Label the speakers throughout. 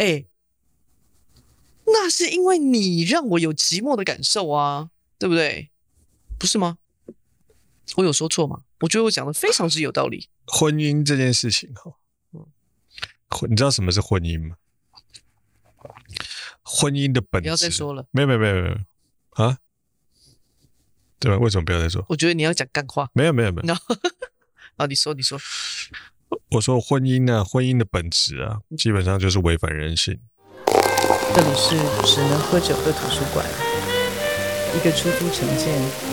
Speaker 1: 哎，那是因为你让我有寂寞的感受啊，对不对？不是吗？我有说错吗？我觉得我讲的非常之有道理。
Speaker 2: 婚姻这件事情哈，嗯，你知道什么是婚姻吗？婚姻的本质。
Speaker 1: 不要再说了。
Speaker 2: 没有没有没有没有啊？对吧？为什么不要再说？
Speaker 1: 我觉得你要讲干话。
Speaker 2: 没有没有没有。
Speaker 1: 啊，你说你说。
Speaker 2: 我说婚姻呢、啊，婚姻的本质啊，基本上就是违反人性。
Speaker 1: 这里是只能喝酒的图书馆，一个出租成见、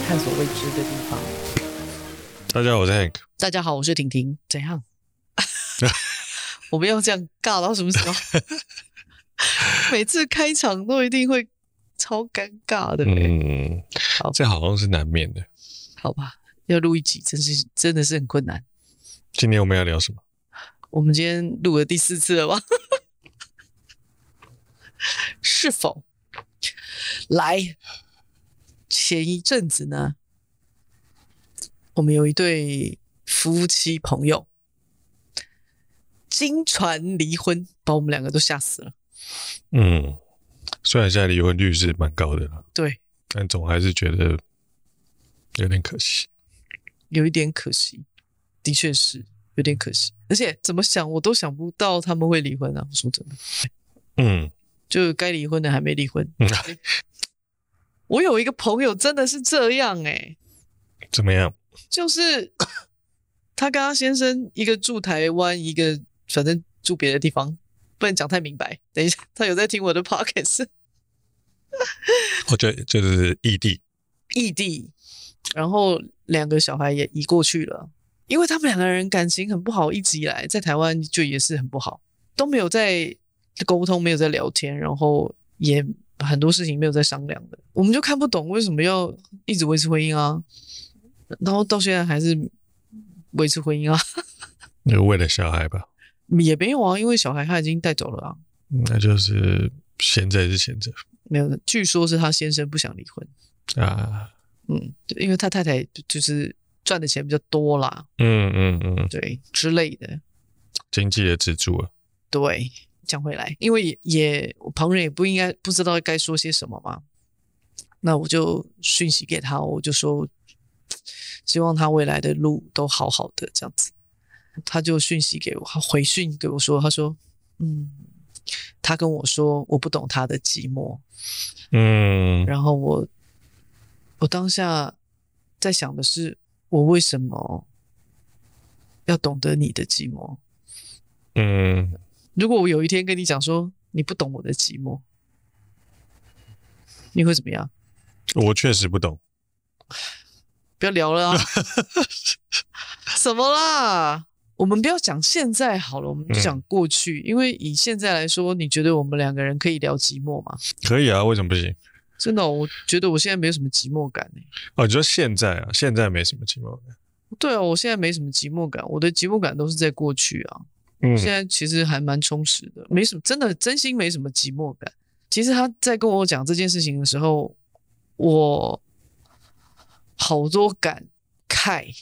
Speaker 1: 探索未知的地方。
Speaker 2: 大家好，我是 Hank。
Speaker 1: 大家好，我是婷婷。怎样？我们要这样尬到什么时候？每次开场都一定会超尴尬的。嗯，好，
Speaker 2: 这好像是难免的。
Speaker 1: 好吧，要录一集，真是真的是很困难。
Speaker 2: 今天我们要聊什么？
Speaker 1: 我们今天录了第四次了吧？是否来？前一阵子呢，我们有一对夫妻朋友经传离婚，把我们两个都吓死了。
Speaker 2: 嗯，虽然现在离婚率是蛮高的了，
Speaker 1: 对，
Speaker 2: 但总还是觉得有点可惜，
Speaker 1: 有一点可惜。的确是有点可惜，而且怎么想我都想不到他们会离婚啊！我说真的，
Speaker 2: 嗯，
Speaker 1: 就该离婚的还没离婚。嗯、我有一个朋友真的是这样哎、欸，
Speaker 2: 怎么样？
Speaker 1: 就是他跟他先生一个住台湾，一个反正住别的地方，不能讲太明白。等一下，他有在听我的 podcast。
Speaker 2: 我觉得就是异地，
Speaker 1: 异地，然后两个小孩也移过去了。因为他们两个人感情很不好，一直以来在台湾就也是很不好，都没有在沟通，没有在聊天，然后也很多事情没有在商量的。我们就看不懂为什么要一直维持婚姻啊，然后到现在还是维持婚姻啊。
Speaker 2: 那为了小孩吧？
Speaker 1: 也没有啊，因为小孩他已经带走了啊。
Speaker 2: 那就是闲着也是闲着。
Speaker 1: 没有，据说是他先生不想离婚
Speaker 2: 啊。
Speaker 1: 嗯，因为他太太就是。赚的钱比较多啦，
Speaker 2: 嗯嗯嗯，
Speaker 1: 对之类的，
Speaker 2: 经济的支柱啊。
Speaker 1: 对，讲回来，因为也，也我旁人也不应该不知道该说些什么嘛，那我就讯息给他，我就说希望他未来的路都好好的这样子，他就讯息给我，他回讯给我说，他说，嗯，他跟我说我不懂他的寂寞，
Speaker 2: 嗯，
Speaker 1: 然后我我当下在想的是。我为什么要懂得你的寂寞？
Speaker 2: 嗯，
Speaker 1: 如果我有一天跟你讲说你不懂我的寂寞，你会怎么样？
Speaker 2: 我确实不懂。
Speaker 1: 不要聊了啊！什么啦？我们不要讲现在好了，我们就讲过去。嗯，因为以现在来说，你觉得我们两个人可以聊寂寞吗？
Speaker 2: 可以啊，为什么不行？
Speaker 1: 真的，我觉得我现在没有什么寂寞感。
Speaker 2: 哦，你说现在啊？现在没什么寂寞感？
Speaker 1: 对啊，我现在没什么寂寞感。我的寂寞感都是在过去啊。
Speaker 2: 嗯，
Speaker 1: 现在其实还蛮充实的，没什么，真的真心没什么寂寞感。其实他在跟我讲这件事情的时候，我好多感慨。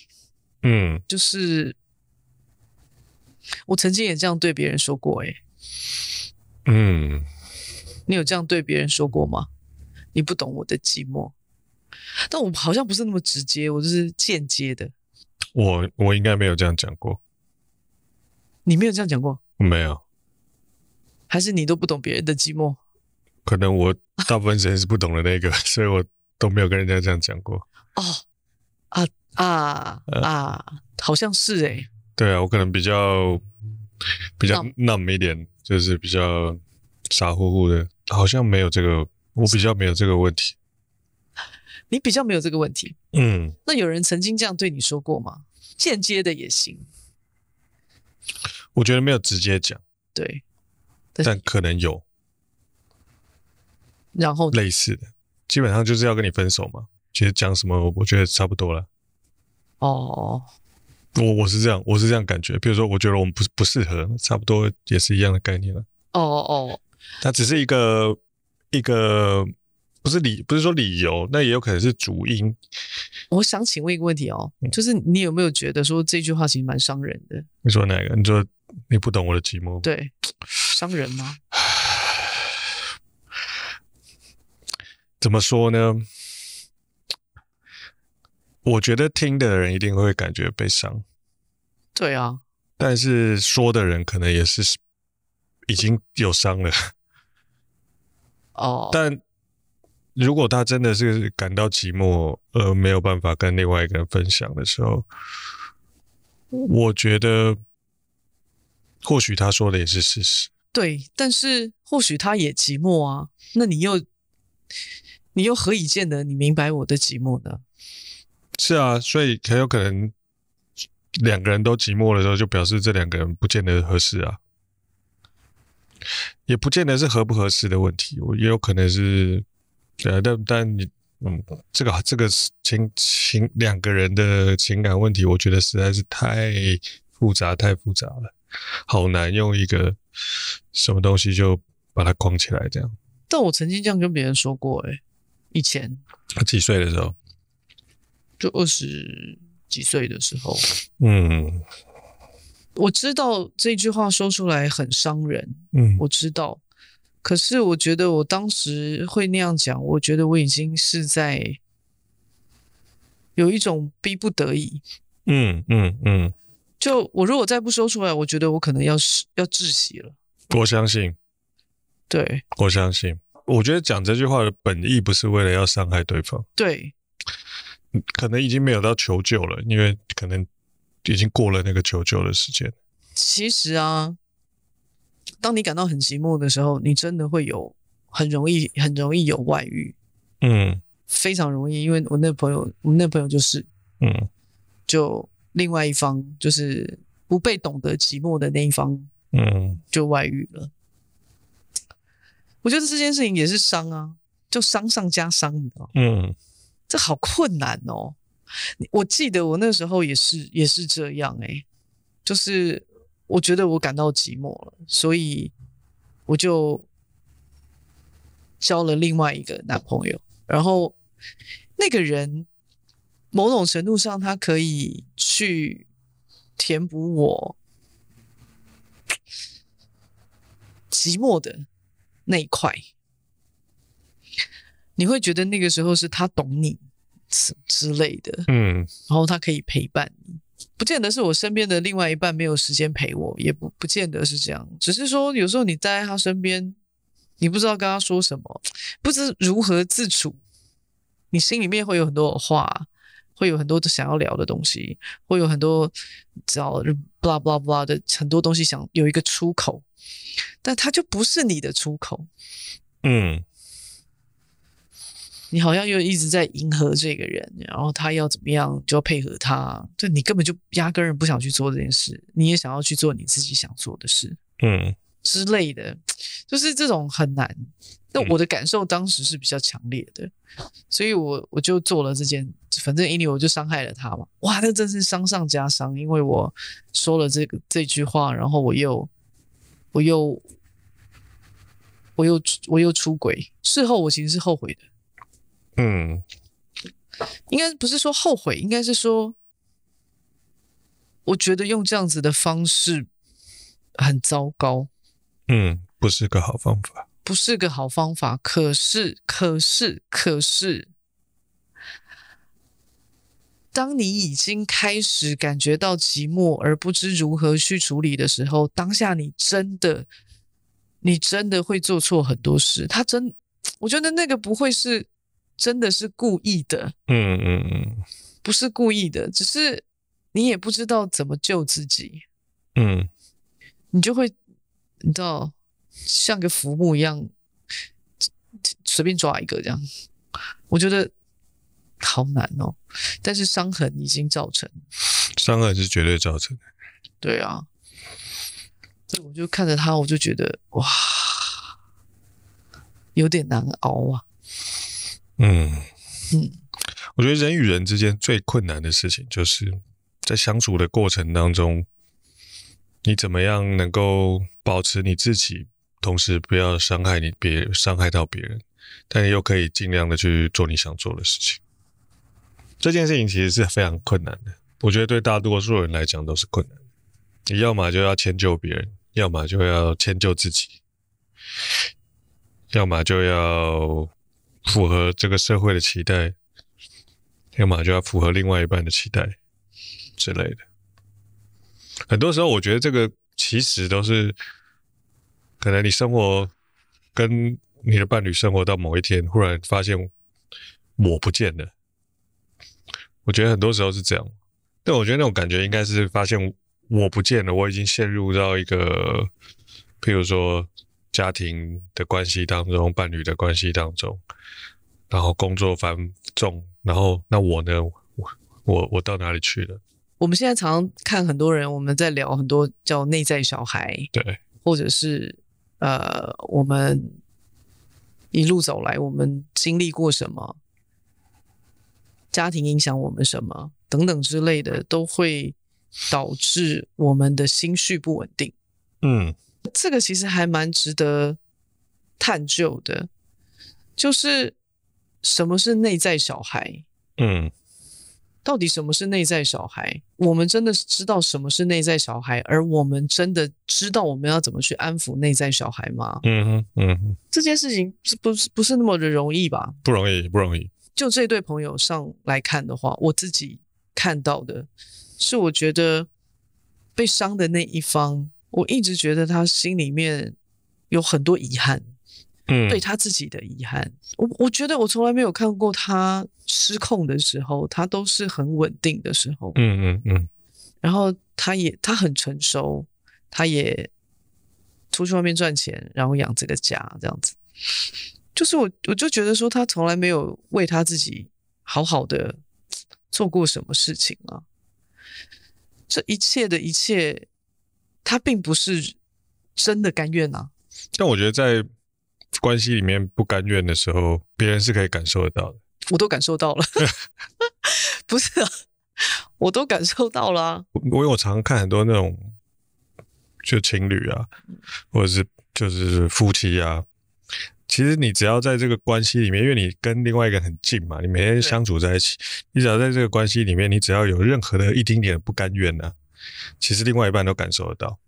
Speaker 2: 嗯，
Speaker 1: 就是我曾经也这样对别人说过，诶，
Speaker 2: 嗯，
Speaker 1: 你有这样对别人说过吗？你不懂我的寂寞，但我好像不是那么直接，我就是间接的。
Speaker 2: 我我应该没有这样讲过。
Speaker 1: 你没有这样讲过？
Speaker 2: 没有。
Speaker 1: 还是你都不懂别人的寂寞？
Speaker 2: 可能我大部分时间是不懂的那个，所以我都没有跟人家这样讲过。
Speaker 1: 哦，啊啊啊！好像是诶、欸。
Speaker 2: 对啊，我可能比较比较 numb 一点，就是比较傻乎乎的，好像没有这个。我比较没有这个问题，
Speaker 1: 你比较没有这个问题。
Speaker 2: 嗯，
Speaker 1: 那有人曾经这样对你说过吗？间接的也行。
Speaker 2: 我觉得没有直接讲，
Speaker 1: 对，
Speaker 2: 但，可能有。
Speaker 1: 然后
Speaker 2: 类似的，基本上就是要跟你分手嘛。其实讲什么，我觉得差不多了。
Speaker 1: 哦，
Speaker 2: 我我是这样，我是这样感觉。比如说，我觉得我们不不适合，差不多也是一样的概念了。
Speaker 1: 哦哦，
Speaker 2: 它只是一个。一个不是理不是说理由，那也有可能是主因。
Speaker 1: 我想请问一个问题哦，就是你有没有觉得说这句话其实蛮伤人的？
Speaker 2: 你说哪个？你说你不懂我的寂寞？
Speaker 1: 对，伤人吗？
Speaker 2: 怎么说呢？我觉得听的人一定会感觉悲伤。
Speaker 1: 对啊，
Speaker 2: 但是说的人可能也是已经有伤了。
Speaker 1: 哦，
Speaker 2: 但如果他真的是感到寂寞而没有办法跟另外一个人分享的时候，我觉得或许他说的也是事实。
Speaker 1: 对，但是或许他也寂寞啊。那你又你又何以见得你明白我的寂寞呢？
Speaker 2: 是啊，所以很有可能。两个人都寂寞的时候，就表示这两个人不见得合适啊，也不见得是合不合适的问题，我也有可能是，但但你，嗯，这个这个情情两个人的情感问题，我觉得实在是太复杂，太复杂了，好难用一个什么东西就把它框起来这样。
Speaker 1: 但我曾经这样跟别人说过，欸，诶，以前，
Speaker 2: 他几岁的时候？
Speaker 1: 就二十。几岁的时候，
Speaker 2: 嗯，
Speaker 1: 我知道这句话说出来很伤人，
Speaker 2: 嗯，
Speaker 1: 我知道。可是我觉得我当时会那样讲，我觉得我已经是在有一种逼不得已，
Speaker 2: 嗯嗯嗯。
Speaker 1: 就我如果再不说出来，我觉得我可能要要窒息了。
Speaker 2: 我相信，
Speaker 1: 对，
Speaker 2: 我相信。我觉得讲这句话的本意不是为了要伤害对方，
Speaker 1: 对。
Speaker 2: 可能已经没有到求救了，因为可能已经过了那个求救的时间。
Speaker 1: 其实啊，当你感到很寂寞的时候，你真的会有很容易、很容易有外遇。
Speaker 2: 嗯，
Speaker 1: 非常容易，因为我那朋友，我那朋友就是，
Speaker 2: 嗯，
Speaker 1: 就另外一方就是不被懂得寂寞的那一方，
Speaker 2: 嗯，
Speaker 1: 就外遇了。我觉得这件事情也是伤啊，就伤上加伤，你知道？
Speaker 2: 嗯。
Speaker 1: 这好困难哦！我记得我那时候也是也是这样哎，就是我觉得我感到寂寞了，所以我就交了另外一个男朋友。然后那个人某种程度上，他可以去填补我寂寞的那一块。你会觉得那个时候是他懂你之之类的，
Speaker 2: 嗯，
Speaker 1: 然后他可以陪伴你，不见得是我身边的另外一半没有时间陪我，也不不见得是这样，只是说有时候你待在他身边，你不知道跟他说什么，不知如何自处，你心里面会有很多话，会有很多想要聊的东西，会有很多找 blah blah blah 的很多东西想有一个出口，但他就不是你的出口，
Speaker 2: 嗯。
Speaker 1: 你好像又一直在迎合这个人，然后他要怎么样就要配合他，就你根本就压根儿不想去做这件事，你也想要去做你自己想做的事，
Speaker 2: 嗯
Speaker 1: 之类的，就是这种很难。那我的感受当时是比较强烈的，所以我我就做了这件，反正因为我就伤害了他嘛，哇，那真是伤上加伤，因为我说了这个这句话，然后我又我又我又我又出轨，事后我其实是后悔的。
Speaker 2: 嗯，
Speaker 1: 应该不是说后悔，应该是说，我觉得用这样子的方式很糟糕。
Speaker 2: 嗯，不是个好方法，
Speaker 1: 不是个好方法。可是，可是，可是，当你已经开始感觉到寂寞而不知如何去处理的时候，当下你真的，你真的会做错很多事。他真，我觉得那个不会是。真的是故意的，
Speaker 2: 嗯嗯嗯，
Speaker 1: 不是故意的，只是你也不知道怎么救自己，
Speaker 2: 嗯，
Speaker 1: 你就会你知道像个浮木一样随便抓一个这样，我觉得好难哦。但是伤痕已经造成，
Speaker 2: 伤痕是绝对造成的，
Speaker 1: 对啊，这我就看着他，我就觉得哇，有点难熬啊。
Speaker 2: 嗯，我觉得人与人之间最困难的事情，就是在相处的过程当中，你怎么样能够保持你自己，同时不要伤害你别，伤害到别人，但你又可以尽量的去做你想做的事情。这件事情其实是非常困难的，我觉得对大多数人来讲都是困难。你要么就要迁就别人，要么就要迁就自己，要么就要。符合这个社会的期待，要么就要符合另外一半的期待之类的。很多时候，我觉得这个其实都是可能你生活跟你的伴侣生活到某一天，忽然发现我不见了。我觉得很多时候是这样，但我觉得那种感觉应该是发现我不见了，我已经陷入到一个，譬如说家庭的关系当中、伴侣的关系当中，然后工作繁重，然后那我呢？我我我到哪里去了？
Speaker 1: 我们现在常常看很多人，我们在聊很多叫内在小孩，
Speaker 2: 对，
Speaker 1: 或者是呃，我们一路走来，我们经历过什么，家庭影响我们什么等等之类的，都会导致我们的心绪不稳定。
Speaker 2: 嗯，
Speaker 1: 这个其实还蛮值得探究的，就是什么是内在小孩？
Speaker 2: 嗯。
Speaker 1: 到底什么是内在小孩？我们真的是知道什么是内在小孩，而我们真的知道我们要怎么去安抚内在小孩吗？
Speaker 2: 嗯哼，嗯哼，
Speaker 1: 这件事情是不是不是那么的容易吧？
Speaker 2: 不容易，不容易。
Speaker 1: 就这对朋友上来看的话，我自己看到的是，我觉得被伤的那一方，我一直觉得他心里面有很多遗憾。
Speaker 2: 嗯，
Speaker 1: 对他自己的遗憾，我我觉得我从来没有看过他失控的时候，他都是很稳定的时候。
Speaker 2: 嗯嗯嗯。
Speaker 1: 然后他也他很成熟，他也出去外面赚钱，然后养这个家，这样子。就是我我就觉得说，他从来没有为他自己好好的做过什么事情啊。这一切的一切，他并不是真的甘愿啊。
Speaker 2: 但我觉得在。关系里面不甘愿的时候，别人是可以感受得到的。
Speaker 1: 我都感受到了，不是啊，我都感受到了啊。
Speaker 2: 我因为我常常看很多那种就情侣啊，或者是就是夫妻啊，其实你只要在这个关系里面，因为你跟另外一个很近嘛，你每天相处在一起，你只要在这个关系里面，你只要有任何的一丁点不甘愿呢，其实另外一半都感受得到。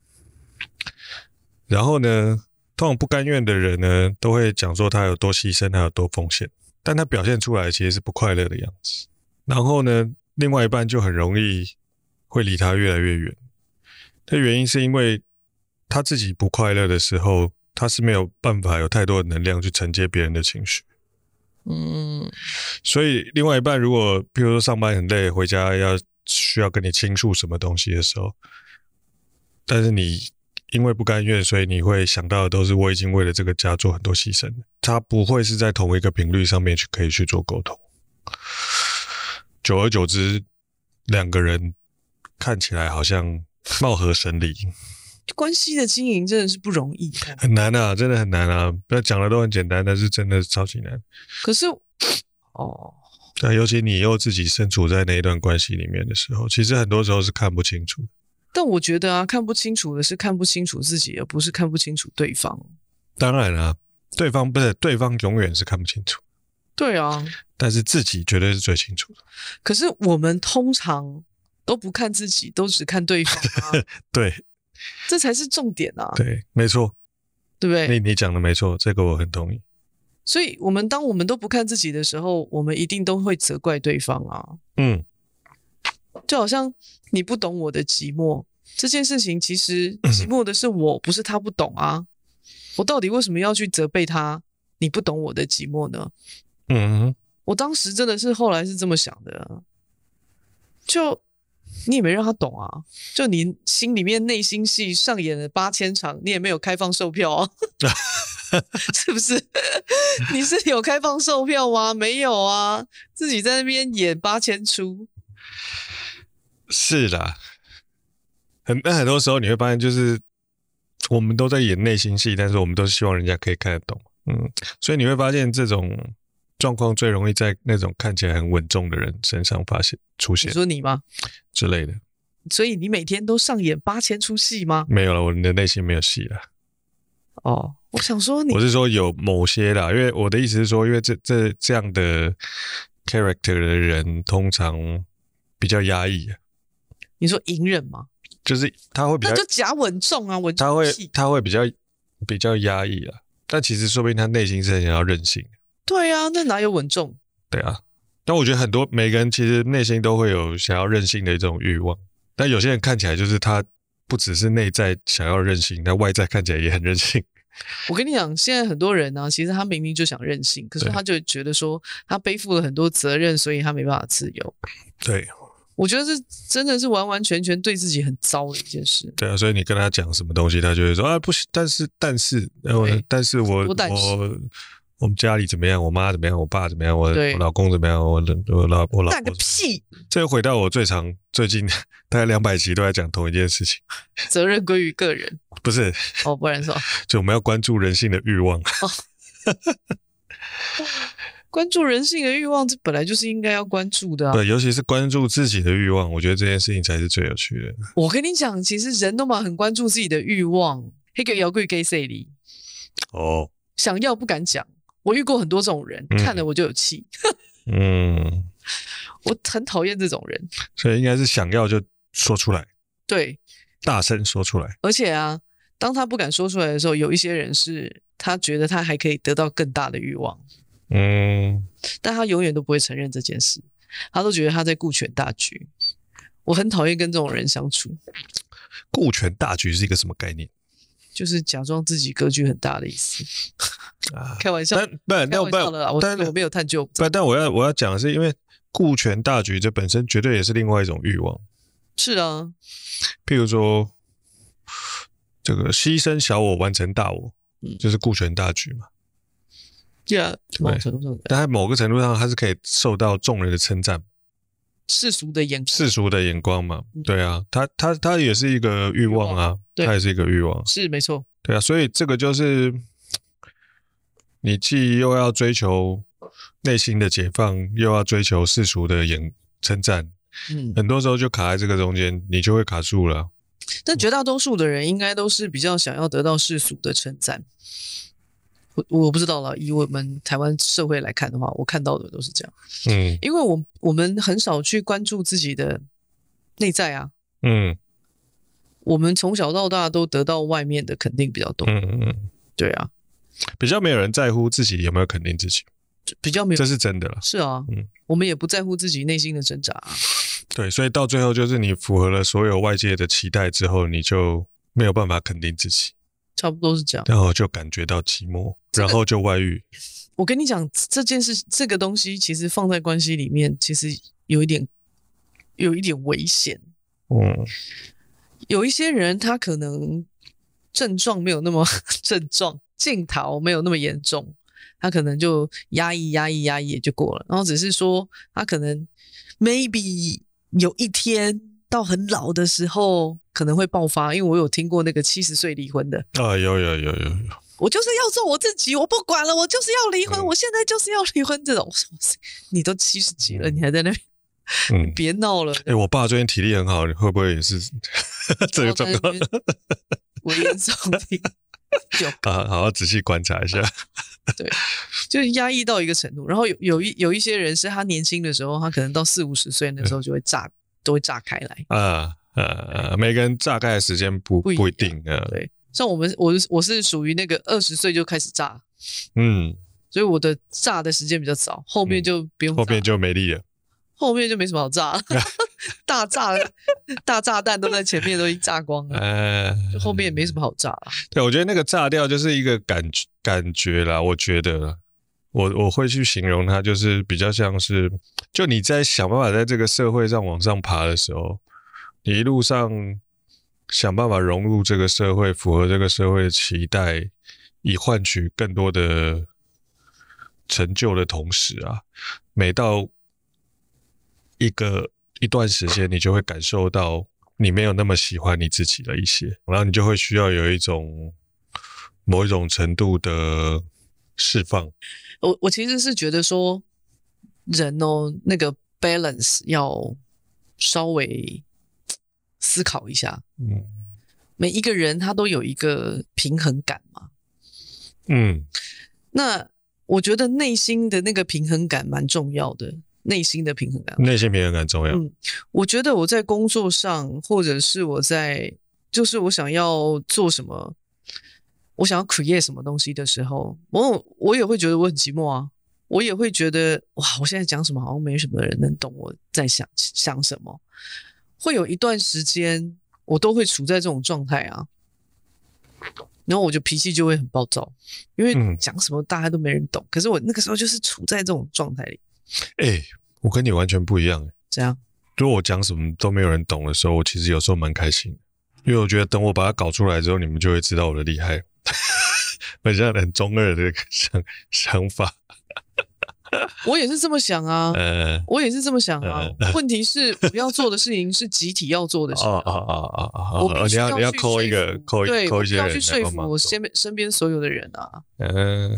Speaker 2: 然后呢，通常不甘愿的人呢，都会讲说他有多牺牲，他有多奉献，但他表现出来其实是不快乐的样子。然后呢，另外一半就很容易会离他越来越远。的原因是因为他自己不快乐的时候，他是没有办法有太多的能量去承接别人的情绪。
Speaker 1: 嗯，
Speaker 2: 所以另外一半如果譬如说上班很累，回家要需要跟你倾诉什么东西的时候，但是你。因为不甘愿，所以你会想到的都是我已经为了这个家做很多牺牲。他不会是在同一个频率上面去可以去做沟通。久而久之，两个人看起来好像貌合神离。
Speaker 1: 关系的经营真的是不容易，
Speaker 2: 很难啊，真的很难啊！不要讲的都很简单，但是真的是超级难。
Speaker 1: 可是，哦，
Speaker 2: 那尤其你又自己身处在那一段关系里面的时候，其实很多时候是看不清楚。
Speaker 1: 但我觉得啊，看不清楚的是看不清楚自己，而不是看不清楚对方。
Speaker 2: 当然啊，对方不是对方，永远是看不清楚。
Speaker 1: 对啊，
Speaker 2: 但是自己绝对是最清楚的。
Speaker 1: 可是我们通常都不看自己，都只看对方啊。
Speaker 2: 对，
Speaker 1: 这才是重点啊。
Speaker 2: 对，没错，
Speaker 1: 对不对？
Speaker 2: 你你讲的没错，这个我很同意。
Speaker 1: 所以，我们当我们都不看自己的时候，我们一定都会责怪对方啊。
Speaker 2: 嗯。
Speaker 1: 就好像你不懂我的寂寞这件事情，其实 寂寞的是我，不是他不懂啊。我到底为什么要去责备他？你不懂我的寂寞呢？
Speaker 2: 嗯，
Speaker 1: 我当时真的是后来是这么想的。就你也没让他懂啊，就你心里面内心戏上演了八千场，你也没有开放售票啊，是不是？你是有开放售票吗？没有啊，自己在那边演八千出。
Speaker 2: 是的，很那很多时候你会发现，就是我们都在演内心戏，但是我们都希望人家可以看得懂，嗯，所以你会发现这种状况最容易在那种看起来很稳重的人身上发现出现。
Speaker 1: 你说你吗？
Speaker 2: 之类的。
Speaker 1: 所以你每天都上演八千出戏吗？
Speaker 2: 没有了，我的内心没有戏了。
Speaker 1: 哦，我想说你，
Speaker 2: 我是说有某些啦，因为我的意思是说，因为这这这样的 character 的人通常比较压抑。
Speaker 1: 你说隐忍吗？
Speaker 2: 就是他会比较，
Speaker 1: 那就假稳重啊，稳重。
Speaker 2: 他会他会比较比较压抑啊，但其实说不定他内心是很想要任性。
Speaker 1: 对啊，那哪有稳重？
Speaker 2: 对啊，但我觉得很多每个人其实内心都会有想要任性的一种欲望，但有些人看起来就是他不只是内在想要任性，但外在看起来也很任性。
Speaker 1: 我跟你讲，现在很多人呢、啊，其实他明明就想任性，可是他就觉得说他背负了很多责任，所以他没办法自由。
Speaker 2: 对，
Speaker 1: 我觉得这真的是完完全全对自己很糟的一件事。
Speaker 2: 对啊，所以你跟他讲什么东西，他就会说啊，不行，但是但是，但是我我。我们家里怎么样？我妈怎么样？我爸怎么样？我我老公怎么样？我我老我老婆。干个屁！这又回到我最常最近 大概两百集都在讲同一件事情。
Speaker 1: 责任归于个人。
Speaker 2: 不是
Speaker 1: 哦，不然说。
Speaker 2: 就我们要关注人性的欲望。哦、
Speaker 1: 关注人性的欲望，这本来就是应该要关注的、啊。
Speaker 2: 对，尤其是关注自己的欲望，我觉得这件事情才是最有趣的。
Speaker 1: 我跟你讲，其实人都嘛很关注自己的欲望。那个摇柜给谁哩？
Speaker 2: 哦。
Speaker 1: 想要不敢讲。我遇过很多这种人，嗯、看了我就有气。
Speaker 2: 嗯，
Speaker 1: 我很讨厌这种人。
Speaker 2: 所以应该是想要就说出来，
Speaker 1: 对，
Speaker 2: 大声说出来。
Speaker 1: 而且啊，当他不敢说出来的时候，有一些人是他觉得他还可以得到更大的欲望。
Speaker 2: 嗯，
Speaker 1: 但他永远都不会承认这件事，他都觉得他在顾全大局。我很讨厌跟这种人相处。
Speaker 2: 顾全大局是一个什么概念？
Speaker 1: 就是假装自己格局很大的意思。
Speaker 2: 啊，
Speaker 1: 开玩笑，
Speaker 2: 但不，开玩笑
Speaker 1: 的，我但我没有探究。
Speaker 2: 不，但我要我要讲的是，因为顾全大局，这本身绝对也是另外一种欲望。
Speaker 1: 是啊，
Speaker 2: 譬如说，这个牺牲小我完成大我，嗯，就是顾全大局嘛。
Speaker 1: 对啊，某种程度上，
Speaker 2: 但在某个程度上，它是可以受到众人的称赞，
Speaker 1: 世俗的眼
Speaker 2: 世俗的眼光嘛。对啊，他他他也是一个欲望啊，他也是一个欲望，
Speaker 1: 是没错。
Speaker 2: 对啊，所以这个就是。你既又要追求内心的解放，又要追求世俗的眼称赞，嗯，很多时候就卡在这个中间，你就会卡住了。
Speaker 1: 但绝大多数的人应该都是比较想要得到世俗的称赞。我我不知道了，以我们台湾社会来看的话，我看到的都是这样。
Speaker 2: 嗯，
Speaker 1: 因为我我们很少去关注自己的内在啊。
Speaker 2: 嗯，
Speaker 1: 我们从小到大都得到外面的肯定比较多。
Speaker 2: 嗯嗯嗯，
Speaker 1: 对啊。
Speaker 2: 比较没有人在乎自己有没有肯定自己，
Speaker 1: 比较没有，
Speaker 2: 这是真的了。
Speaker 1: 是啊，
Speaker 2: 嗯，
Speaker 1: 我们也不在乎自己内心的挣扎啊。
Speaker 2: 对，所以到最后就是你符合了所有外界的期待之后，你就没有办法肯定自己，
Speaker 1: 差不多是这样。
Speaker 2: 然后就感觉到寂寞，然后就外遇。
Speaker 1: 我跟你讲这件事，这个东西其实放在关系里面，其实有一点，有一点危险。
Speaker 2: 嗯，
Speaker 1: 有一些人他可能症状没有那么 症状。镜头没有那么严重，他可能就压抑、压抑、压抑也就过了。然后只是说，他可能 maybe 有一天到很老的时候可能会爆发。因为我有听过那个七十岁离婚的
Speaker 2: 啊，有有有有有，
Speaker 1: 我就是要做我自己，我不管了，我就是要离婚，嗯、我现在就是要离婚。这种，你都七十几了，嗯、你还在那边，
Speaker 2: 嗯，
Speaker 1: 别闹了。
Speaker 2: 哎、欸，我爸最近体力很好，你会不会也是 这个状况？
Speaker 1: 危言耸听。
Speaker 2: 就好好好仔细观察一下，
Speaker 1: 对，就压抑到一个程度，然后有有一有一些人是他年轻的时候，他可能到四五十岁那时候就会炸，嗯、都会炸开来。
Speaker 2: 啊啊，每个人炸开的时间不不一，不一定啊。
Speaker 1: 对，像我们，我我是属于那个二十岁就开始炸，
Speaker 2: 嗯，
Speaker 1: 所以我的炸的时间比较早，后面就不用，
Speaker 2: 后面就没力了。
Speaker 1: 后面就没什么好炸了，大炸大炸弹都在前面都已经炸光了，
Speaker 2: 呃，
Speaker 1: 就后面也没什么好炸了。
Speaker 2: 对，我觉得那个炸掉就是一个感觉感觉啦。我觉得我我会去形容它，就是比较像是，就你在想办法在这个社会上往上爬的时候，你一路上想办法融入这个社会，符合这个社会的期待，以换取更多的成就的同时啊，每到一个一段时间，你就会感受到你没有那么喜欢你自己的一些，然后你就会需要有一种某一种程度的释放。
Speaker 1: 我我其实是觉得说，人哦，那个 balance 要稍微思考一下。
Speaker 2: 嗯，
Speaker 1: 每一个人他都有一个平衡感嘛。
Speaker 2: 嗯，
Speaker 1: 那我觉得内心的那个平衡感蛮重要的。内心的平衡感，
Speaker 2: 内心平衡感重要。
Speaker 1: 嗯，我觉得我在工作上，或者是我在，就是我想要做什么，我想要 create 什么东西的时候，我我也会觉得我很寂寞啊。我也会觉得哇，我现在讲什么好像没什么人能懂我在想想什么。会有一段时间，我都会处在这种状态啊，然后我就脾气就会很暴躁，因为讲什么大家都没人懂。嗯、可是我那个时候就是处在这种状态里。
Speaker 2: 哎、欸，我跟你完全不一样。
Speaker 1: 这样？
Speaker 2: 如果我讲什么都没有人懂的时候，我其实有时候蛮开心，因为我觉得等我把它搞出来之后，你们就会知道我的厉害。很像很中二的想想法。
Speaker 1: 我也是这么想啊，呃、我也是这么想啊。呃、问题是，我要做的事情是集体要做的事情。啊啊啊啊啊！我你要，你要扣一个，扣一对，抠一些人，要去说服我身边身边所有的人啊。嗯、呃，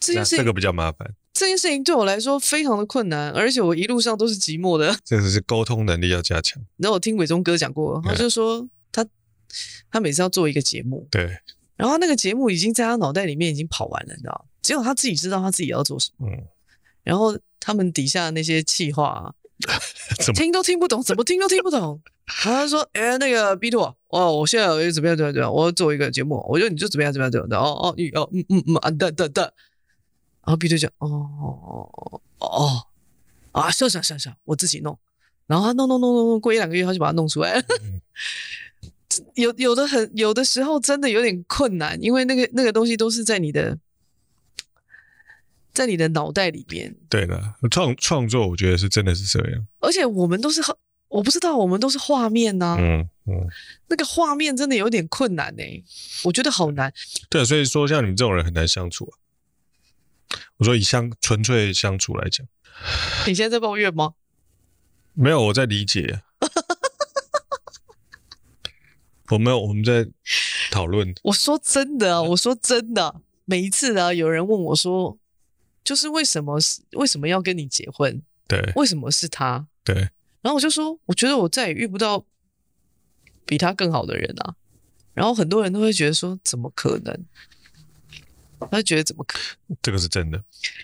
Speaker 1: 这件事情这个比较麻烦。这件事情对我来说非常的困难，而且我一路上都是寂寞的。这只是沟通能力要加强。然后我听伟忠哥讲过，他就说他他每次要做一个节目，对，然后那个节目已经在他脑袋里面已经跑完了，你知道。只有他自己知道他自己要做什么，嗯，然后他们底下那些气话啊，么听都听不懂，怎么听都听不懂。然后他说：“哎、欸，那个 B two 哦，我现在有怎么样怎么样怎么样，我要做一个节目，我觉得你就怎么样怎么样怎么样。”哦哦，你哦嗯嗯嗯啊等等等，然后 B two 讲：“哦哦哦啊，算算算算，我自己弄。”然后他弄弄弄弄弄，过一两个月他就把它弄出来了。嗯、有有的很有的时候真的有点困难，因为那个那个东西都是在你的。在你的脑袋里面，对的，创创作，我觉得是真的是这样。而且我们都是，我不知道，我们都是画面呐、啊。嗯嗯，那个画面真的有点困难呢、欸，我觉得好难。对，所以说像你们这种人很难相处啊。我说以相纯粹相处来讲，你现在在抱怨吗？没有，我在理解。我没有，我们在讨论。我说真的啊，我说真的，每一次啊，有人问我说。就是为什么是为什么要跟你结婚？对，为什么是他？对，然后我就说，我觉得我再也遇不到比他更好的人啊。然后很多人都会觉得说，怎么可能？他就觉得怎么可能？这个是真的。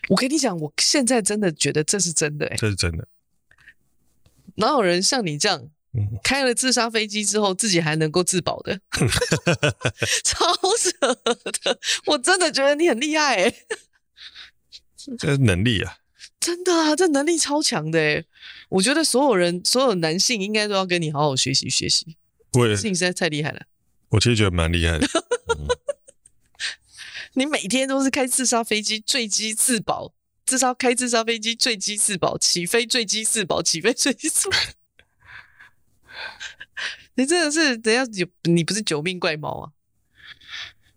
Speaker 1: 我跟你讲，我现在真的觉得这是真的、欸，这是真的。哪有人像你这样，开了自杀飞机之后，自己还能够自保的？超扯的！我真的觉得你很厉害、欸，哎。这是能力啊！真的啊，这能力超强的哎，我觉得所有人，所有男性应该都要跟你好好学习学习。我也是，你实在太厉害了。我其实觉得蛮厉害的。嗯、你每天都是开自杀飞机坠机自保，至少开自杀飞机坠机自保，起飞坠机自保，起飞坠机自保。你真的是等下有你不是九命怪猫啊？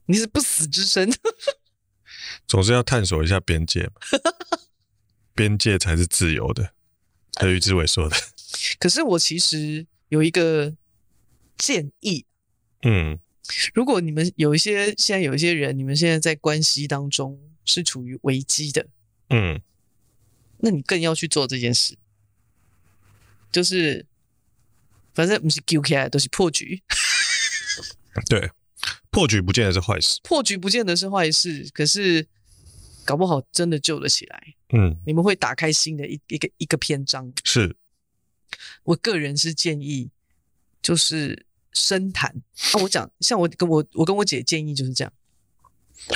Speaker 1: 你是不死之身。总是要探索一下边界嘛，边界才是自由的。还有于志伟说的。可是我其实有一个建议，嗯，如果你们有一些现在有一些人，你们现在在关系当中是处于危机的，嗯，那你更要去做这件事，就是反正不是 Q K 都是破局，对。破局不见得是坏事，破局不见得是坏事，可是搞不好真的救了起来。嗯，你们会打开新的一一个一个篇章。是，我个人是建议，就是深谈啊。我讲，像我跟我我跟我姐建议就是这样，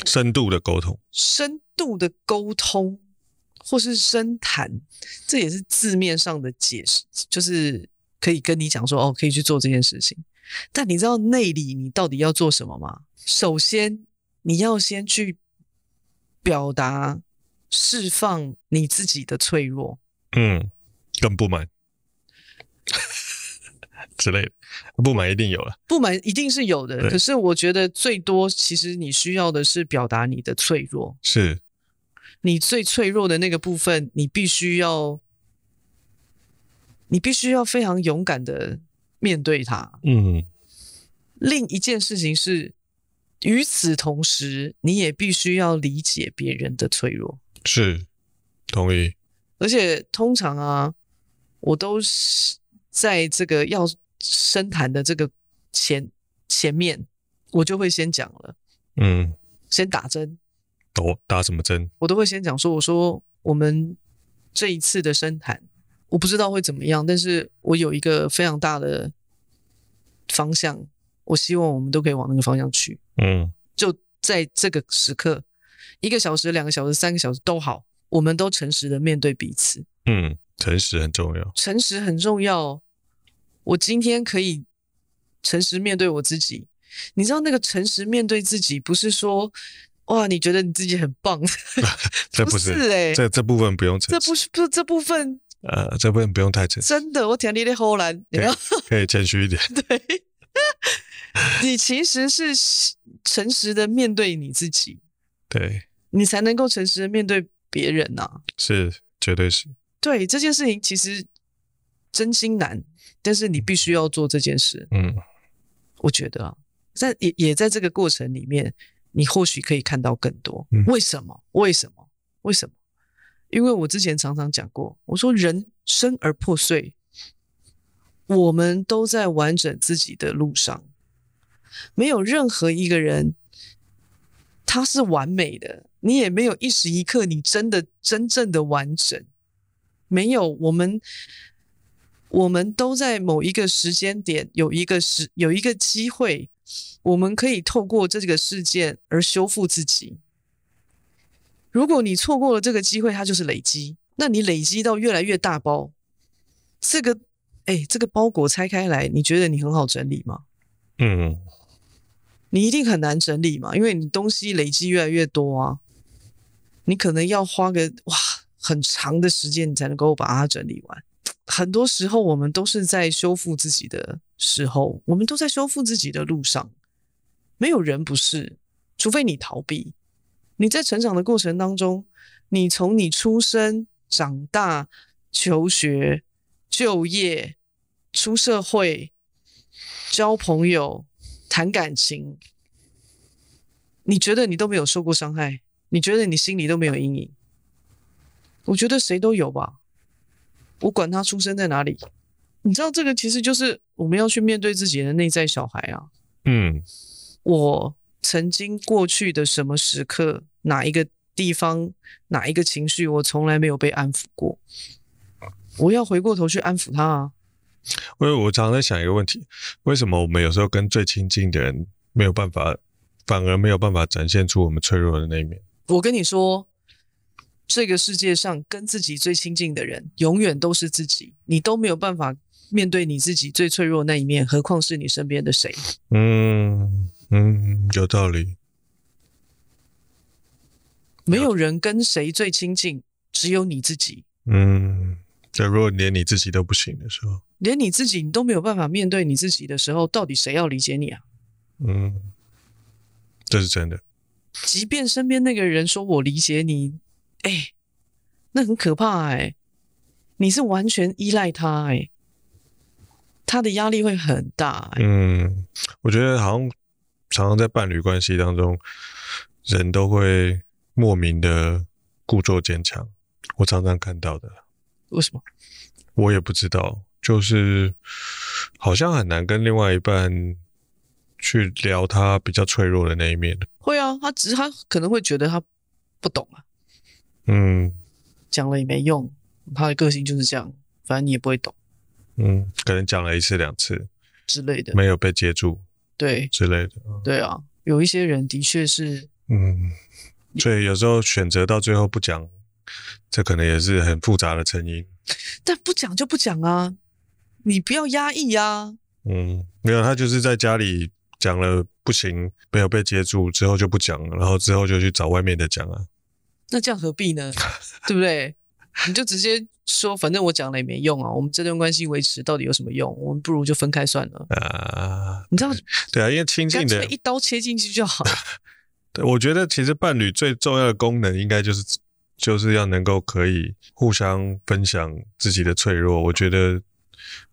Speaker 1: 深度的沟通，深度的沟通，或是深谈，这也是字面上的解释，就是可以跟你讲说，哦，可以去做这件事情。但你知道内里你到底要做什么吗？首先，你要先去表达、释放你自己的脆弱，嗯，跟不满之类的，不满一定有了，不满一定是有的。可是我觉得最多，其实你需要的是表达你的脆弱，是你最脆弱的那个部分，你必须要，你必须要非常勇敢的。面对它，嗯。另一件事情是，与此同时，你也必须要理解别人的脆弱。是，同意。而且通常啊，我都是在这个要深谈的这个前前面，我就会先讲了。嗯。先打针。哦，打什么针？我都会先讲说，我说我们这一次的深谈。我不知道会怎么样，但是我有一个非常大的方向，我希望我们都可以往那个方向去。嗯，就在这个时刻，一个小时、两个小时、三个小时都好，我们都诚实的面对彼此。
Speaker 2: 嗯，诚实很重要，
Speaker 1: 诚实很重要。我今天可以诚实面对我自己，你知道那个诚实面对自己，不是说哇，你觉得你自己很棒，
Speaker 2: 这不是哎、欸，这这部分不用诚实，
Speaker 1: 这不是不这部分，
Speaker 2: 呃，这部分不用太诚实。
Speaker 1: 真的，我听你的荷兰，你要
Speaker 2: 可以谦虚一点。
Speaker 1: 对，你其实是诚实的面对你自己，
Speaker 2: 对，
Speaker 1: 你才能够诚实的面对别人呐、啊。
Speaker 2: 是，绝对是。
Speaker 1: 对，这件事情其实真心难。但是你必须要做这件事，
Speaker 2: 嗯，
Speaker 1: 我觉得啊，在也也在这个过程里面，你或许可以看到更多。
Speaker 2: 嗯，
Speaker 1: 为什么？为什么？为什么？因为我之前常常讲过，我说人生而破碎，我们都在完整自己的路上，没有任何一个人他是完美的，你也没有一时一刻你真的真正的完整，没有我们。我们都在某一个时间点有一个时有一个机会，我们可以透过这个事件而修复自己。如果你错过了这个机会，它就是累积。那你累积到越来越大包，这个哎，这个包裹拆开来，你觉得你很好整理吗？
Speaker 2: 嗯，
Speaker 1: 你一定很难整理嘛，因为你东西累积越来越多啊，你可能要花个哇很长的时间，你才能够把它整理完。很多时候，我们都是在修复自己的时候，我们都在修复自己的路上。没有人不是，除非你逃避。你在成长的过程当中，你从你出生、长大、求学、就业、出社会、交朋友、谈感情，你觉得你都没有受过伤害？你觉得你心里都没有阴影？我觉得谁都有吧。我管他出生在哪里，你知道这个其实就是我们要去面对自己的内在小孩啊。
Speaker 2: 嗯，
Speaker 1: 我曾经过去的什么时刻，哪一个地方，哪一个情绪，我从来没有被安抚过。我要回过头去安抚他啊。
Speaker 2: 因为我常常在想一个问题：为什么我们有时候跟最亲近的人没有办法，反而没有办法展现出我们脆弱的那一面？
Speaker 1: 我跟你说。这个世界上跟自己最亲近的人，永远都是自己。你都没有办法面对你自己最脆弱的那一面，何况是你身边的谁？
Speaker 2: 嗯嗯，有道理。
Speaker 1: 没有人跟谁最亲近，只有你自己。
Speaker 2: 嗯，假如果连你自己都不行的时候，
Speaker 1: 连你自己你都没有办法面对你自己的时候，到底谁要理解你啊？
Speaker 2: 嗯，这是真的。
Speaker 1: 即便身边那个人说我理解你。哎、欸，那很可怕哎、欸！你是完全依赖他哎、欸，他的压力会很大、欸。
Speaker 2: 嗯，我觉得好像常常在伴侣关系当中，人都会莫名的故作坚强。我常常看到的。
Speaker 1: 为什么？
Speaker 2: 我也不知道，就是好像很难跟另外一半去聊他比较脆弱的那一面。
Speaker 1: 会啊，他只是他可能会觉得他不懂啊。
Speaker 2: 嗯，
Speaker 1: 讲了也没用，他的个性就是这样，反正你也不会懂。
Speaker 2: 嗯，可能讲了一次两次
Speaker 1: 之类的，
Speaker 2: 没有被接住，
Speaker 1: 对
Speaker 2: 之类的。
Speaker 1: 对啊，有一些人的确是，
Speaker 2: 嗯，所以有时候选择到最后不讲，这可能也是很复杂的成因。
Speaker 1: 但不讲就不讲啊，你不要压抑啊。
Speaker 2: 嗯，没有，他就是在家里讲了不行，没有被接住之后就不讲了，然后之后就去找外面的讲啊。
Speaker 1: 那这样何必呢？对不对？你就直接说，反正我讲了也没用啊。我们这段关系维持到底有什么用？我们不如就分开算了。
Speaker 2: 啊，
Speaker 1: 你知道？
Speaker 2: 对啊，因为亲近的，
Speaker 1: 一刀切进去就好。
Speaker 2: 对，我觉得其实伴侣最重要的功能，应该就是就是要能够可以互相分享自己的脆弱。我觉得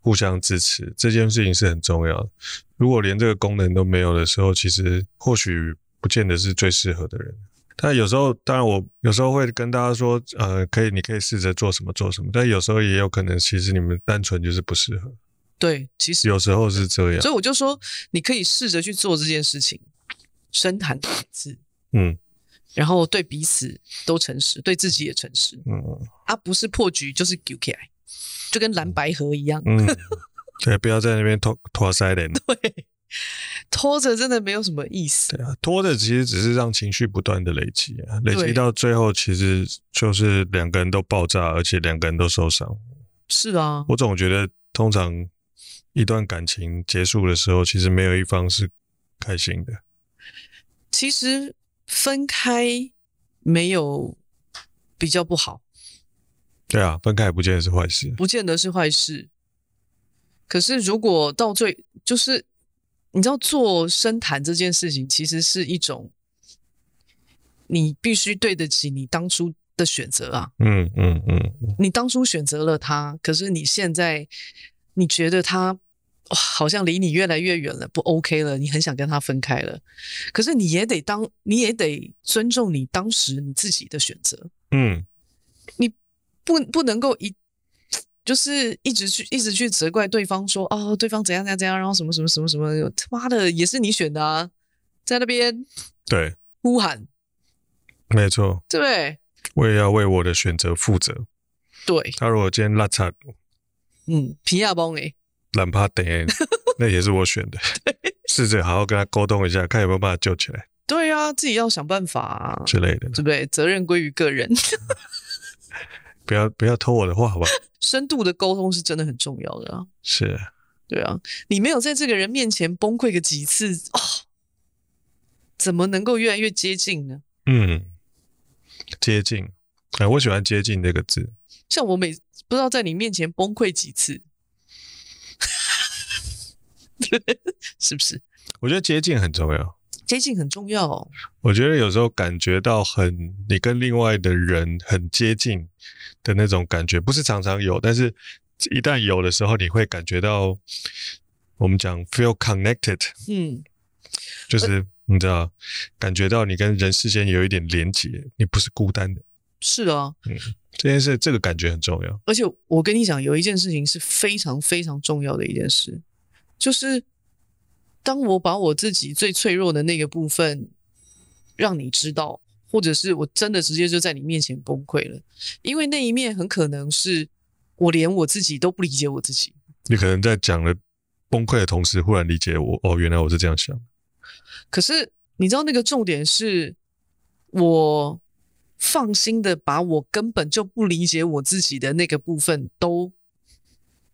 Speaker 2: 互相支持这件事情是很重要的。如果连这个功能都没有的时候，其实或许不见得是最适合的人。但有时候，当然我有时候会跟大家说，呃，可以，你可以试着做什么做什么。但有时候也有可能，其实你们单纯就是不适合。
Speaker 1: 对，其实
Speaker 2: 有时候是这样。
Speaker 1: 所以我就说，你可以试着去做这件事情，深谈几次，
Speaker 2: 嗯，
Speaker 1: 然后对彼此都诚实，对自己也诚实，
Speaker 2: 嗯，
Speaker 1: 啊，不是破局就是丢起来，就跟蓝白盒一样，
Speaker 2: 嗯，对，不要在那边拖拖塞脸。
Speaker 1: 对，拖着真的没有什么意思。
Speaker 2: 对啊，拖着其实只是让情绪不断的累积啊，累积到最后其实就是两个人都爆炸，而且两个人都受伤。
Speaker 1: 是啊，
Speaker 2: 我总觉得通常一段感情结束的时候，其实没有一方是开心的。
Speaker 1: 其实分开没有比较不好。
Speaker 2: 对啊，分开也不见得是坏事，
Speaker 1: 不见得是坏事。可是如果到最就是，你知道做深谈这件事情，其实是一种你必须对得起你当初的选择啊。嗯嗯嗯，你当初选择了他，可是你现在你觉得他哇，好像离你越来越远了，不 OK 了，你很想跟他分开了。可是你也得当，你也得尊重你当时你自己的选择。嗯，你。不不能够一就是一直去一直去责怪对方说哦，对方怎样怎样怎样，然后什么什么什么什么，他妈的也是你选的啊，在那边
Speaker 2: 对
Speaker 1: 呼喊，
Speaker 2: 没错，
Speaker 1: 对不对？
Speaker 2: 我也要为我的选择负责。
Speaker 1: 对，
Speaker 2: 他如果今天拉差，
Speaker 1: 嗯，皮亚邦诶，
Speaker 2: 懒怕等，那也是我选的，试着好好跟他沟通一下，看有没有办法救起来。
Speaker 1: 对啊，自己要想办法啊
Speaker 2: 之类的，
Speaker 1: 对不对？责任归于个人。
Speaker 2: 不要不要偷我的话，好吧？
Speaker 1: 深度的沟通是真的很重要的啊。
Speaker 2: 是，
Speaker 1: 对啊，你没有在这个人面前崩溃个几次哦，怎么能够越来越接近呢？
Speaker 2: 嗯，接近，哎，我喜欢“接近”这个字。
Speaker 1: 像我每不知道在你面前崩溃几次，是不是？
Speaker 2: 我觉得接近很重要。
Speaker 1: 接近很重要哦。
Speaker 2: 我觉得有时候感觉到很，你跟另外的人很接近的那种感觉，不是常常有，但是一旦有的时候，你会感觉到我们讲 feel connected，嗯，就是你知道，感觉到你跟人世间有一点连结，你不是孤单的。
Speaker 1: 是啊，
Speaker 2: 嗯，这件事这个感觉很重要。
Speaker 1: 而且我跟你讲，有一件事情是非常非常重要的一件事，就是。当我把我自己最脆弱的那个部分让你知道，或者是我真的直接就在你面前崩溃了，因为那一面很可能是我连我自己都不理解我自己。
Speaker 2: 你可能在讲了崩溃的同时，忽然理解我，哦，原来我是这样想。
Speaker 1: 可是你知道那个重点是，我放心的把我根本就不理解我自己的那个部分都，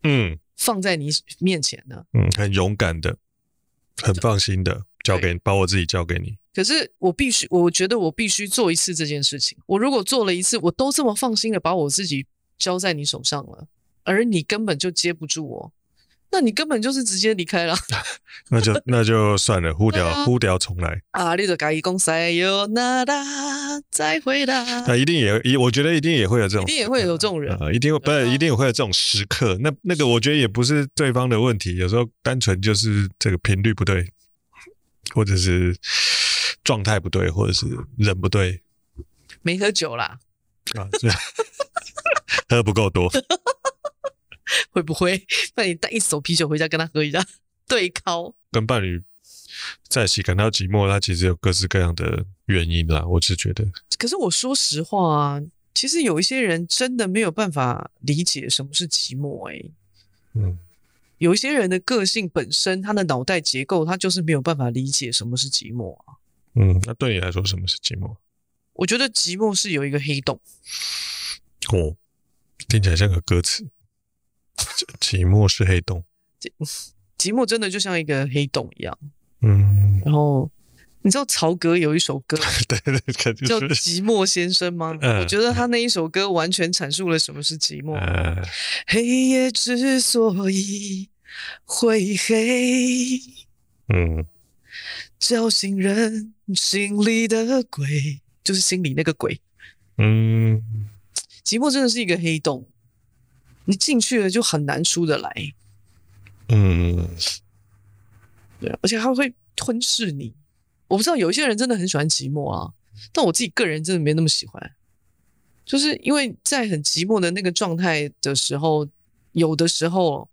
Speaker 1: 嗯，放在你面前呢，
Speaker 2: 嗯，很勇敢的。很放心的交给你，把我自己交给你。
Speaker 1: 可是我必须，我觉得我必须做一次这件事情。我如果做了一次，我都这么放心的把我自己交在你手上了，而你根本就接不住我。那你根本就是直接离开了，
Speaker 2: 那就那就算了，呼掉呼掉重来
Speaker 1: 啊！你就改公塞哟，那达再回答。
Speaker 2: 那一定也一，我觉得一定也会有这种，
Speaker 1: 一定也会有这种人
Speaker 2: 啊，一定会不是一定也会有这种时刻。那那个我觉得也不是对方的问题，有时候单纯就是这个频率不对，或者是状态不对，或者是人不对，
Speaker 1: 没喝酒啦
Speaker 2: 啊，喝不够多。
Speaker 1: 会不会？那你带一手啤酒回家跟他喝一下，对靠。
Speaker 2: 跟伴侣在一起感到寂寞，他其实有各式各样的原因啦。我是觉得，
Speaker 1: 可是我说实话啊，其实有一些人真的没有办法理解什么是寂寞、欸。哎，嗯，有一些人的个性本身，他的脑袋结构，他就是没有办法理解什么是寂寞啊。
Speaker 2: 嗯，那对你来说，什么是寂寞？
Speaker 1: 我觉得寂寞是有一个黑洞。
Speaker 2: 哦，听起来像个歌词。寂寞是黑洞，
Speaker 1: 寂寞 真的就像一个黑洞一样。嗯，然后你知道曹格有一首歌，
Speaker 2: 对 对，
Speaker 1: 叫《寂寞先生》吗？嗯，我觉得他那一首歌完全阐述了什么是寂寞。嗯，黑夜之所以会黑，嗯，叫醒人心里的鬼，就是心里那个鬼。嗯，寂寞真的是一个黑洞。你进去了就很难出得来，嗯，对，而且它会吞噬你。我不知道有一些人真的很喜欢寂寞啊，但我自己个人真的没那么喜欢，就是因为在很寂寞的那个状态的时候，有的时候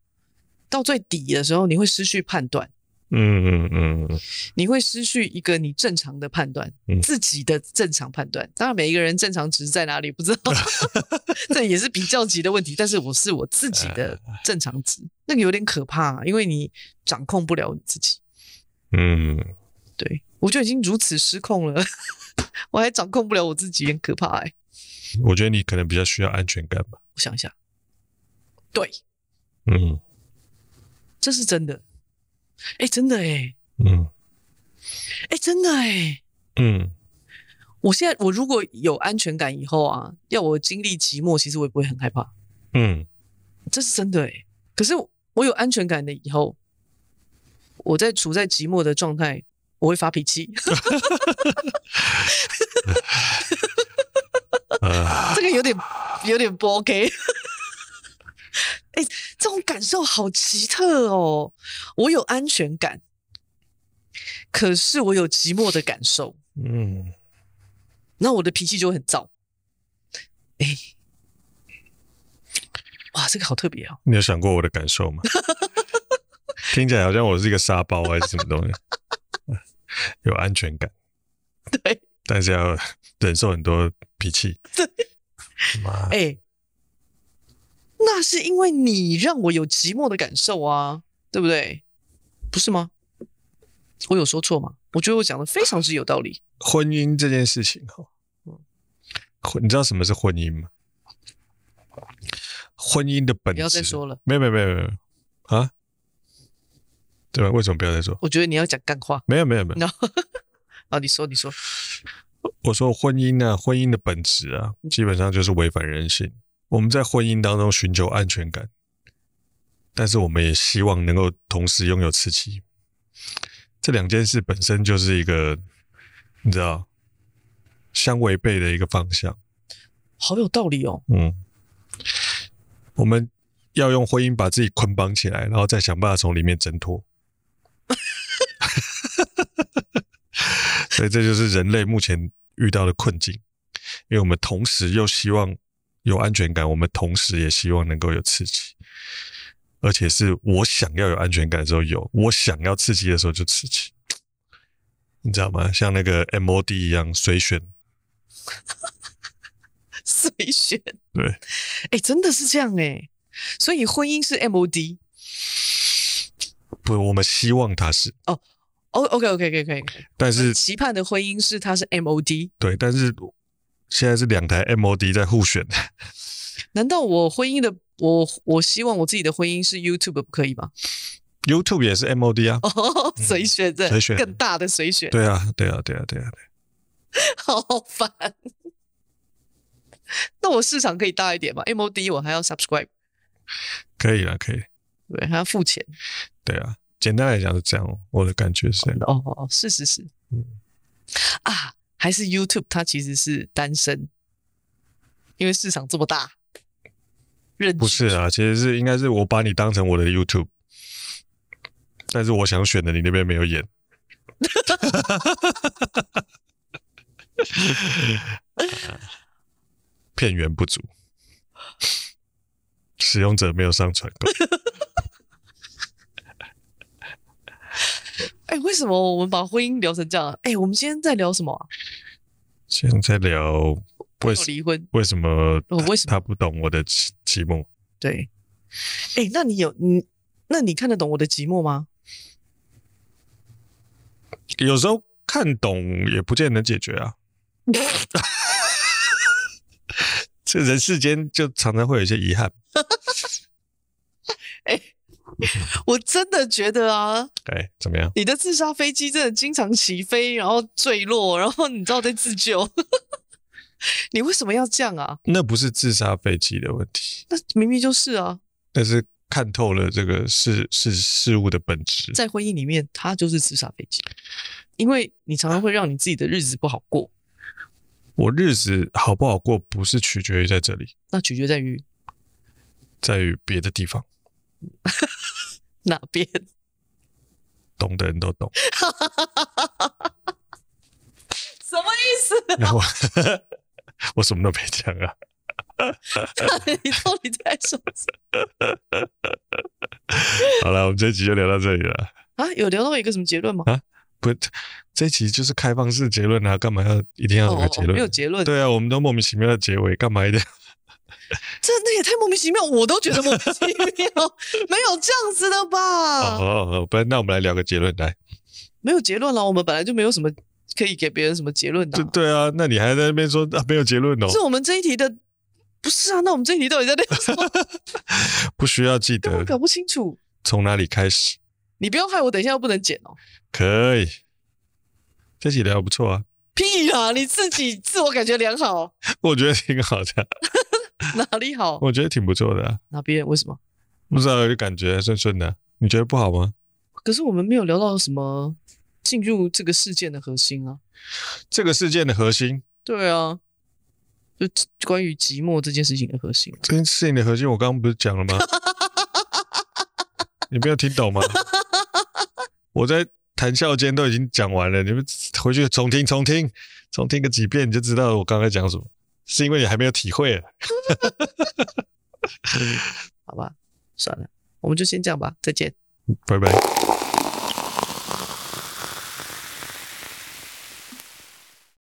Speaker 1: 到最底的时候，你会失去判断。嗯嗯嗯，你会失去一个你正常的判断，嗯、自己的正常判断。当然，每一个人正常值在哪里不知道，这也是比较级的问题。但是我是我自己的正常值，那个有点可怕，因为你掌控不了你自己。
Speaker 2: 嗯，
Speaker 1: 对，我就已经如此失控了，我还掌控不了我自己，很可怕哎、欸。
Speaker 2: 我觉得你可能比较需要安全感吧。
Speaker 1: 我想一下，对，
Speaker 2: 嗯，
Speaker 1: 这是真的，哎，真的哎，
Speaker 2: 嗯，
Speaker 1: 哎，真的哎，
Speaker 2: 嗯，
Speaker 1: 我现在我如果有安全感以后啊，要我经历寂寞，其实我也不会很害怕。
Speaker 2: 嗯，
Speaker 1: 这是真的哎。可是我有安全感的以后，我在处在寂寞的状态，我会发脾气。
Speaker 2: 啊，
Speaker 1: 这个有点有点不 OK。哎，这种感受好奇特哦。我有安全感，可是我有寂寞的感受。
Speaker 2: 嗯，
Speaker 1: 那我的脾气就会很燥。哎，哇，这个好特别哦。
Speaker 2: 你有想过我的感受吗？听起来好像我是一个沙包还是什么东西？有安全感，
Speaker 1: 对，
Speaker 2: 但是要忍受很多脾气。
Speaker 1: 对，
Speaker 2: 妈，
Speaker 1: 哎，那是因为你让我有寂寞的感受啊，对不对？不是吗？我有说错吗？我觉得我讲的非常之有道理。
Speaker 2: 婚姻这件事情哈，婚，你知道什么是婚姻吗？婚姻的本质。
Speaker 1: 不要再说了。
Speaker 2: 没有没有没有没有啊？对吧？为什么不要再说？
Speaker 1: 我觉得你要讲干话。
Speaker 2: 没有没有没有。
Speaker 1: 啊，你说你说。
Speaker 2: 我说婚姻呢、啊，婚姻的本质啊，基本上就是违反人性。我们在婚姻当中寻求安全感，但是我们也希望能够同时拥有刺激。这两件事本身就是一个，你知道，相违背的一个方向。
Speaker 1: 好有道理哦。
Speaker 2: 嗯，我们要用婚姻把自己捆绑起来，然后再想办法从里面挣脱。所以这就是人类目前遇到的困境，因为我们同时又希望有安全感，我们同时也希望能够有刺激，而且是我想要有安全感的时候有，我想要刺激的时候就刺激，你知道吗？像那个 MOD 一样随选，
Speaker 1: 随选，
Speaker 2: 对，
Speaker 1: 哎、欸，真的是这样哎、欸，所以婚姻是 MOD，
Speaker 2: 不，我们希望它是
Speaker 1: 哦。哦，OK，OK，可以，可以，
Speaker 2: 但是
Speaker 1: 期盼的婚姻是它是 MOD，
Speaker 2: 对，但是现在是两台 MOD 在互选。
Speaker 1: 难道我婚姻的我我希望我自己的婚姻是 YouTube 不可以吗
Speaker 2: ？YouTube 也是 MOD 啊，
Speaker 1: 哦，随选的，随选更大的随选。
Speaker 2: 对啊，对啊，对啊，对啊，对。
Speaker 1: 好烦。那我市场可以大一点吗？MOD 我还要 subscribe。
Speaker 2: 可以了，可以。
Speaker 1: 对，还要付钱。
Speaker 2: 对啊。简单来讲是这样，我的感觉是这样。
Speaker 1: 哦哦哦，是是是，嗯啊，还是 YouTube 它其实是单身，因为市场这么大。
Speaker 2: 不是啊，其实是应该是我把你当成我的 YouTube，但是我想选的你那边没有演，片源不足，使用者没有上传过。
Speaker 1: 哎，为什么我们把婚姻聊成这样？哎，我们今天在聊什么啊？
Speaker 2: 现在在聊为什么
Speaker 1: 离婚？
Speaker 2: 为什么？
Speaker 1: 为什么
Speaker 2: 他不懂我的寂寂寞？
Speaker 1: 对，哎，那你有你？那你看得懂我的寂寞吗？
Speaker 2: 有时候看懂也不见得能解决啊。这人世间就常常会有一些遗憾。
Speaker 1: 哎。我真的觉得啊，
Speaker 2: 哎，怎么样？
Speaker 1: 你的自杀飞机真的经常起飞，然后坠落，然后你知道在自救，你为什么要这样啊？
Speaker 2: 那不是自杀飞机的问题，
Speaker 1: 那明明就是啊。
Speaker 2: 但是看透了这个事事事物的本质，
Speaker 1: 在婚姻里面，它就是自杀飞机，因为你常常会让你自己的日子不好过。
Speaker 2: 我日子好不好过，不是取决于在这里，
Speaker 1: 那取决在于，
Speaker 2: 在于别的地方。
Speaker 1: 哪边？
Speaker 2: 懂的人都懂。
Speaker 1: 什么意思、啊？
Speaker 2: 我我什么都没讲啊。
Speaker 1: 你到底在说什么？
Speaker 2: 好了，我们这一集就聊到这里了。
Speaker 1: 啊，有聊到一个什么结论吗？
Speaker 2: 啊，不，这一集就是开放式结论啊，干嘛要一定要有个结论？
Speaker 1: 哦哦、没有结论。
Speaker 2: 对啊，我们都莫名其妙的结尾，干嘛一定要？
Speaker 1: 这那也太莫名其妙，我都觉得莫名其妙，没有这样子的吧？
Speaker 2: 哦哦，不然那我们来聊个结论来。
Speaker 1: 没有结论了。我们本来就没有什么可以给别人什么结论的、啊。
Speaker 2: 对啊，那你还在那边说啊没有结论哦？
Speaker 1: 是我们这一题的，不是啊？那我们这一题到底在聊什么？
Speaker 2: 不需要记得，
Speaker 1: 我搞不清楚
Speaker 2: 从哪里开始。
Speaker 1: 你不要害我，等一下又不能剪哦。
Speaker 2: 可以，这期聊不错啊。
Speaker 1: 屁啊！你自己自我感觉良好，
Speaker 2: 我觉得挺好的。
Speaker 1: 哪里好？
Speaker 2: 我觉得挺不错的、啊。
Speaker 1: 哪边？为什么？
Speaker 2: 不知道，就感觉顺顺的。你觉得不好吗？
Speaker 1: 可是我们没有聊到什么进入这个事件的核心啊。
Speaker 2: 这个事件的核心？
Speaker 1: 对啊，就关于寂寞这件事情的核心。
Speaker 2: 这件事情的核心，我刚刚不是讲了吗？你没有听懂吗？我在。谈笑间都已经讲完了，你们回去重听、重听、重听个几遍，你就知道我刚才讲什么。是因为你还没有体会。
Speaker 1: 好吧，算了，我们就先这样吧，再见，
Speaker 2: 拜拜。